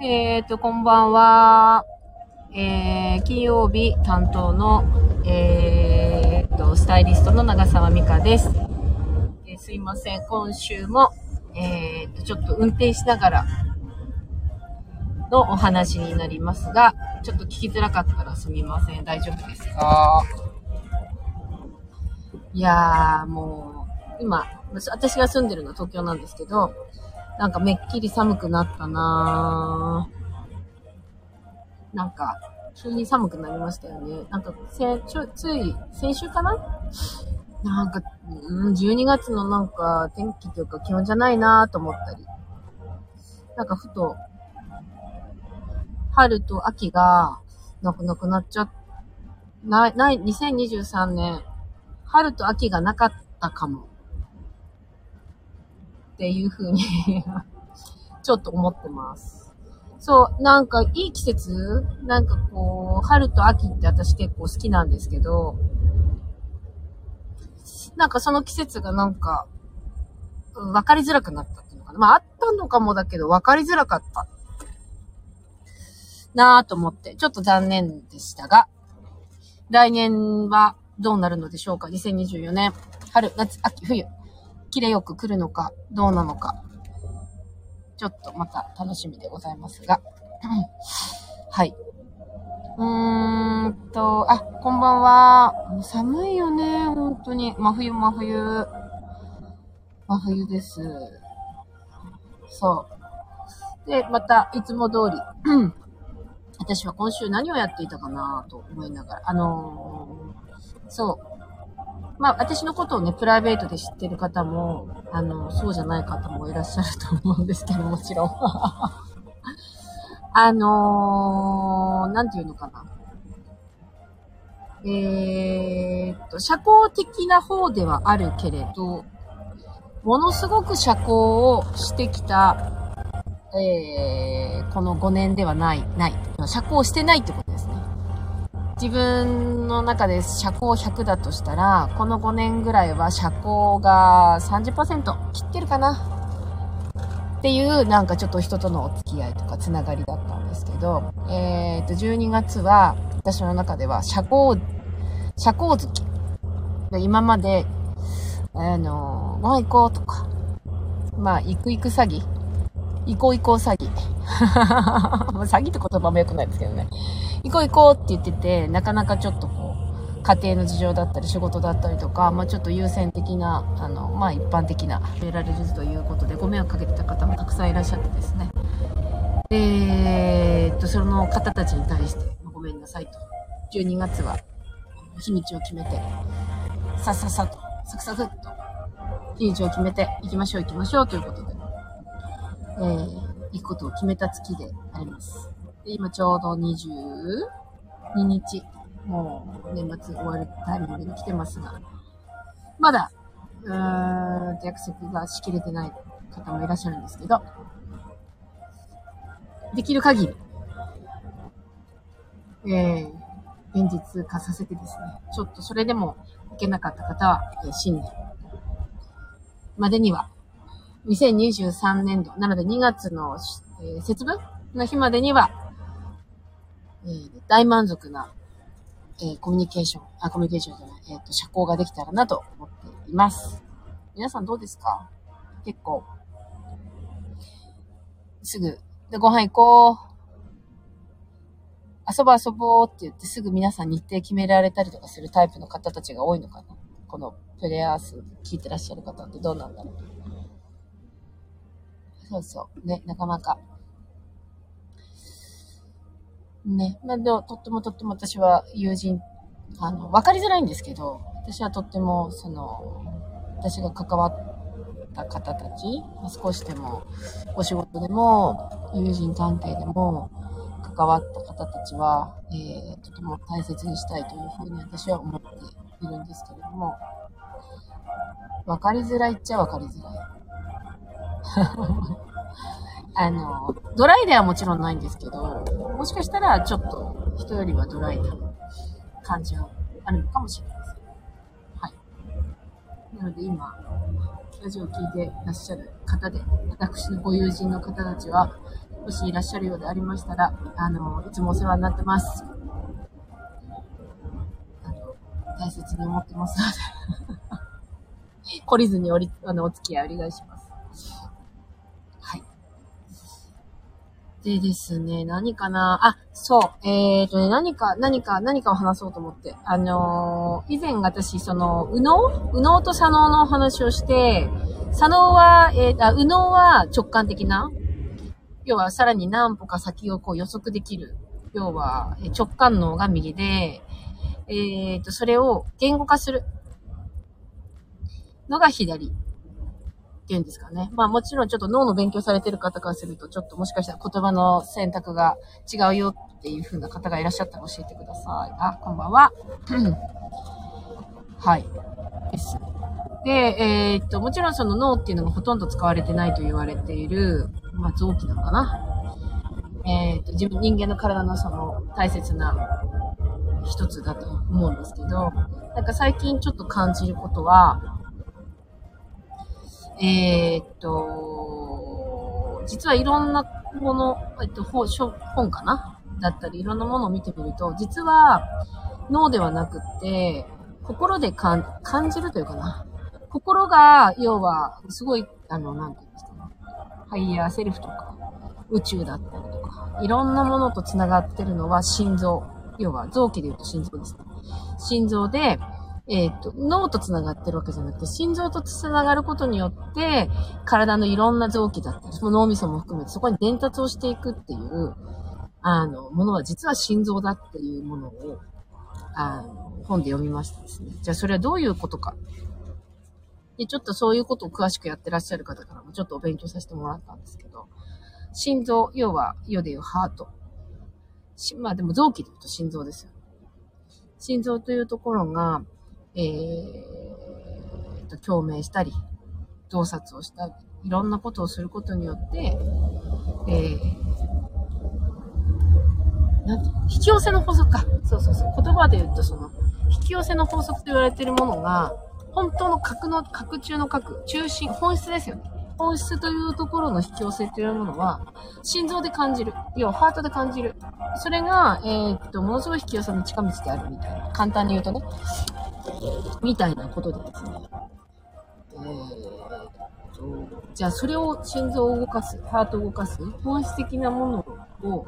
えっ、と、こんばんは。えー、金曜日担当の、えー、と、スタイリストの長澤美香です。えーすいません。今週も、えー、と、ちょっと運転しながらのお話になりますが、ちょっと聞きづらかったらすみません。大丈夫ですか？いやー、もう、今、私が住んでるのは東京なんですけど、なんかめっきり寒くなったなぁ。なんか、急に寒くなりましたよね。なんか、せちょつい、先週かな？なんか、うん、12月のなんか、天気というか気温じゃないなぁと思ったり。なんか、ふと、春と秋が、なくなくなっちゃっ、ない、ない、2023年、春と秋がなかったかも。っていう風に ちょっと思ってます。そう、なんかいい季節？なんかこう、春と秋って私結構好きなんですけど、なんかその季節がなんか、うん分かりづらくなったっていうのかな。まああったのかもだけど分かりづらかった。なぁと思って、ちょっと残念でしたが、来年はどうなるのでしょうか ?2024 年、春、夏、秋、冬。綺麗よく来るのか、どうなのか。ちょっとまた楽しみでございますが。はい。うーんと、あ、こんばんは。もう寒いよね、本当に。真冬、真冬。真冬です。そう。で、また、いつも通り。私は今週何をやっていたかなと思いながら。あのーそう。まあ、私のことをね、プライベートで知ってる方も、あの、そうじゃない方もいらっしゃると思うんですけど、もちろん。あのー、なんていうのかな。えーっと、社交的な方ではあるけれど、ものすごく社交をしてきた、えー、この5年ではない、ない。社交してないってことですね。自分の中で社交100だとしたら、この5年ぐらいは社交が30%切ってるかな？っていう、なんかちょっと人とのお付き合いとかつながりだったんですけど、えーと、12月は私の中では社交、社交好き。今まで、あの、ご飯行こうとか、まあ、行く行く詐欺行こう行こう詐欺。詐欺って言葉も良くないですけどね。行こう行こうって言ってて、なかなかちょっとこう、家庭の事情だったり仕事だったりとか、まあちょっと優先的な、あの、まあ一般的な、得られるということでご迷惑かけてた方もたくさんいらっしゃってですね。えーっと、その方たちに対して、ごめんなさいと。12月は、日にちを決めて、さっさっさと、サクサクっと、日にちを決めて、行きましょう行きましょうということで、えー、行くことを決めた月であります。今ちょうど22日、もう年末終わるタイミングに来てますが、まだ、うーん、約束がしきれてない方もいらっしゃるんですけど、できる限り、えー、現実化させてですね、ちょっとそれでもいけなかった方は、えー新年までには、2023年度、なので2月の、えー節分の日までには、えー大満足な、えーコミュニケーション、あ、コミュニケーションじゃない、えっ、と、社交ができたらなと思っています。皆さんどうですか？結構、すぐ、で、ご飯行こう。遊ぼう遊ぼうって言ってすぐ皆さん日程決められたりとかするタイプの方たちが多いのかなこのプレイヤー数聞いてらっしゃる方ってどうなんだろうそうそう。ね、なかなか。ね。まあ、でも、とってもとっても私は友人、あの、わかりづらいんですけど、私はとっても、その、私が関わった方たち、少しでも、お仕事でも、友人関係でも、関わった方たちは、えー、とても大切にしたいというふうに私は思っているんですけれども、わかりづらいっちゃわかりづらい。あの、ドライではもちろんないんですけど、もしかしたらちょっと人よりはドライな感じはあるのかもしれません。はい。なので今、ラジオを聞いていらっしゃる方で、私のご友人の方たちは、もしいらっしゃるようでありましたら、あの、いつもお世話になってます。あの、大切に思ってますので 懲りずにおり、あの、お付き合いお願いします。でですね、何かな？あ、そう。えっ、ー、とね、何か、何か、何かを話そうと思って。あのー、以前私、その、右脳？右脳と左脳の話をして、左脳は、えー、あ、右脳は直感的な？要は、さらに何歩か先をこう予測できる。要は、直感脳が右で、えっ、と、それを言語化するのが左。ていうんですかね。まあもちろんちょっと脳の勉強されてる方からすると、ちょっともしかしたら言葉の選択が違うよっていう風な方がいらっしゃったら教えてください。あ、こんばんは。はい。です。で、えー、っと、もちろんその脳っていうのがほとんど使われてないと言われている、まあ臓器なのかな。えー、っと、自分、人間の体のその大切な一つだと思うんですけど、なんか最近ちょっと感じることは、えー、っと、実はいろんなもの、えっと、本本かな？だったり、いろんなものを見てみると、実は脳ではなくって、心で感じるというかな？心が、要は、すごい、あの、なんていうんですかね？ハイヤーセルフとか、宇宙だったりとか、いろんなものと繋がってるのは心臓。要は、臓器で言うと心臓ですね。心臓で、えっ、ー、と、脳と繋がってるわけじゃなくて、心臓と繋がることによって、体のいろんな臓器だったり、その脳みそも含めて、そこに伝達をしていくっていう、あの、ものは実は心臓だっていうものを、あの、本で読みましたですね。じゃあそれはどういうことか。で、ちょっとそういうことを詳しくやってらっしゃる方からもちょっとお勉強させてもらったんですけど、心臓、要は、世でいうハート。まあでも臓器で言うと心臓ですよ。心臓というところが、えー、と、共鳴したり、洞察をしたり、いろんなことをすることによって、えー、引き寄せの法則か。そうそうそう。言葉で言うと、その、引き寄せの法則と言われているものが、本当の核の、核中の核、中心、本質ですよね。本質というところの引き寄せというものは、心臓で感じる。要は、ハートで感じる。それが、えー、っと、ものすごい引き寄せの近道であるみたいな。簡単に言うとね。みたいなことでですね。えー、と、じゃあそれを心臓を動かす、ハートを動かす、本質的なものを、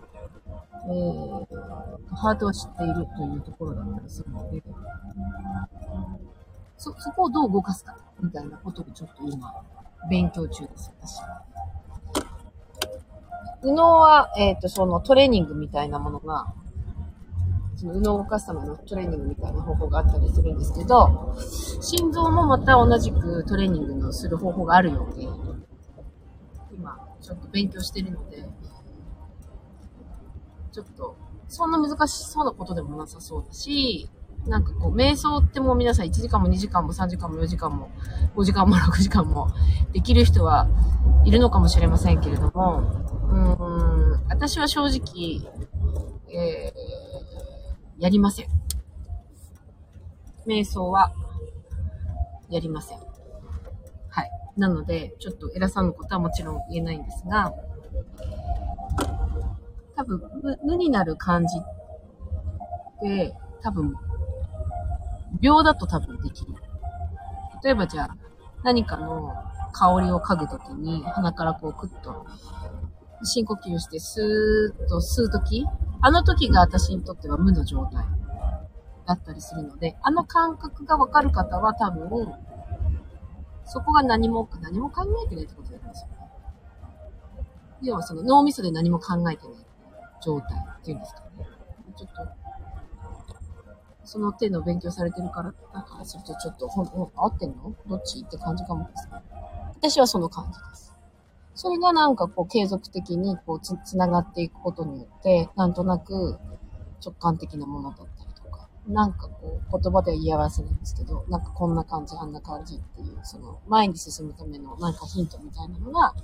えー、ハートは知っているというところだったりするので、そ、そこをどう動かすか、みたいなことをちょっと今、勉強中です、私。右脳は、えっ、ー、と、そのトレーニングみたいなものが、その右脳を動かすためのトレーニングみたいな方法があったりするんですけど、心臓もまた同じくトレーニングのする方法があるようで、今、ちょっと勉強してるので、ちょっと、そんな難しそうなことでもなさそうだし、なんかこう、瞑想ってもう皆さん1時間も2時間も3時間も4時間も5時間も 6時間もできる人はいるのかもしれませんけれども、うーん、私は正直、えーやりません。瞑想は、やりません。はい。なので、ちょっと偉さのことはもちろん言えないんですが、多分、無無になる感じって、多分、秒だと多分できる。例えばじゃあ、何かの香りを嗅ぐときに、鼻からこうクッと深呼吸してスーッと吸うとき、あの時が私にとっては無の状態だったりするので、あの感覚がわかる方は多分、そこが何も、何も考えてないってことなんですよね。要はその脳みそで何も考えてない状態っていうんですかね。ちょっと、その手の勉強されてるから、だからするとちょっと、ほん、合ってんの？どっち？って感じかもですね。私はその感じです。それがなんかこう継続的にこうつ、つながっていくことによって、なんとなく直感的なものだったりとか、なんかこう言葉では言い合わせないんですけど、なんかこんな感じ、あんな感じっていう、その前に進むためのなんかヒントみたいなのが、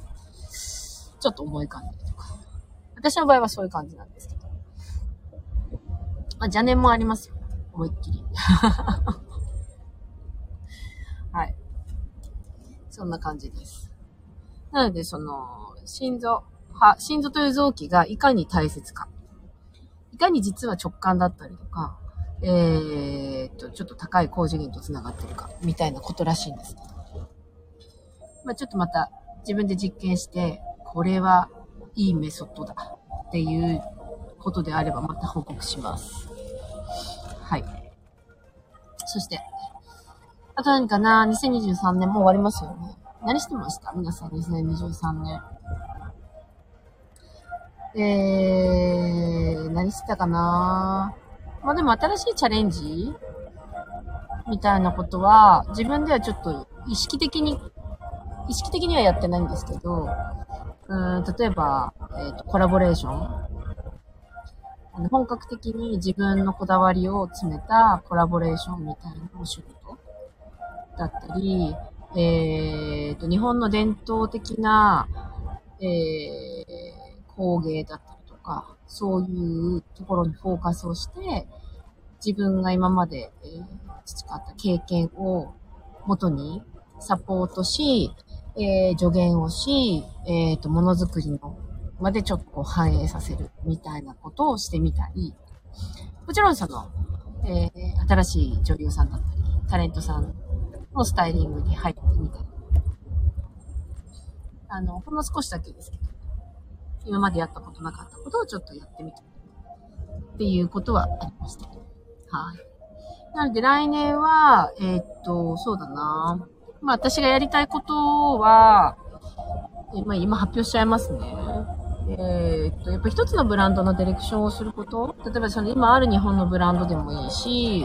ちょっと思い浮かんだりとか。私の場合はそういう感じなんですけど。まあ、邪念もありますよ。思いっきり。はい。そんな感じです。なので、その、心臓、は、心臓という臓器がいかに大切か。いかに実は直感だったりとか、えー、っと、ちょっと高い高次元と繋がってるか、みたいなことらしいんです。まあちょっとまた自分で実験して、これはいいメソッドだっていうことであればまた報告します。はい。そして、あと何かな ?2023 年もう終わりますよね。何してました？皆さん2023年。えー、何してたかな？まあでも新しいチャレンジみたいなことは、自分ではちょっと意識的に、意識的にはやってないんですけど、うん、例えば、え、ー、と、コラボレーション。あの本格的に自分のこだわりを詰めたコラボレーションみたいなお仕事だったり、えっ、ー、と、日本の伝統的な、えー、工芸だったりとか、そういうところにフォーカスをして、自分が今まで、えー、培った経験を元にサポートし、えー、助言をし、えっ、ー、と、ものづくりのまでちょっとこう反映させるみたいなことをしてみたり、もちろんその、えー、新しい女優さんだったり、タレントさんのスタイリングに入ってみたり、あの、ほんの少しだけですけど、今までやったことなかったことをちょっとやってみたっていうことはありました。はい。なので来年は、えー、っと、そうだなまあ私がやりたいことは、えまあ今発表しちゃいますね。えー、っと、やっぱ一つのブランドのディレクションをすること例えばその今ある日本のブランドでもいいし、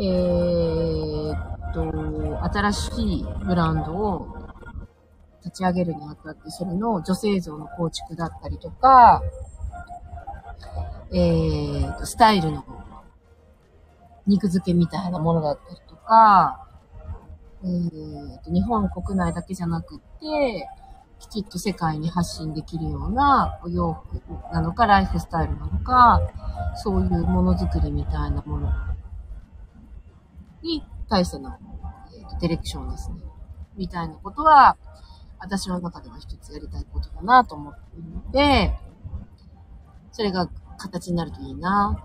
えー、っと、新しいブランドを立ち上げるにあたって、それの女性像の構築だったりとか、えー、と、スタイルの肉付けみたいなものだったりとか、えー、と、日本国内だけじゃなくって、きちっと世界に発信できるようなお洋服なのか、ライフスタイルなのか、そういうものづくりみたいなものに対しての、えー、ディレクションですね。みたいなことは、私の中では一つやりたいことだなと思っているので、それが形になるといいな。まあ、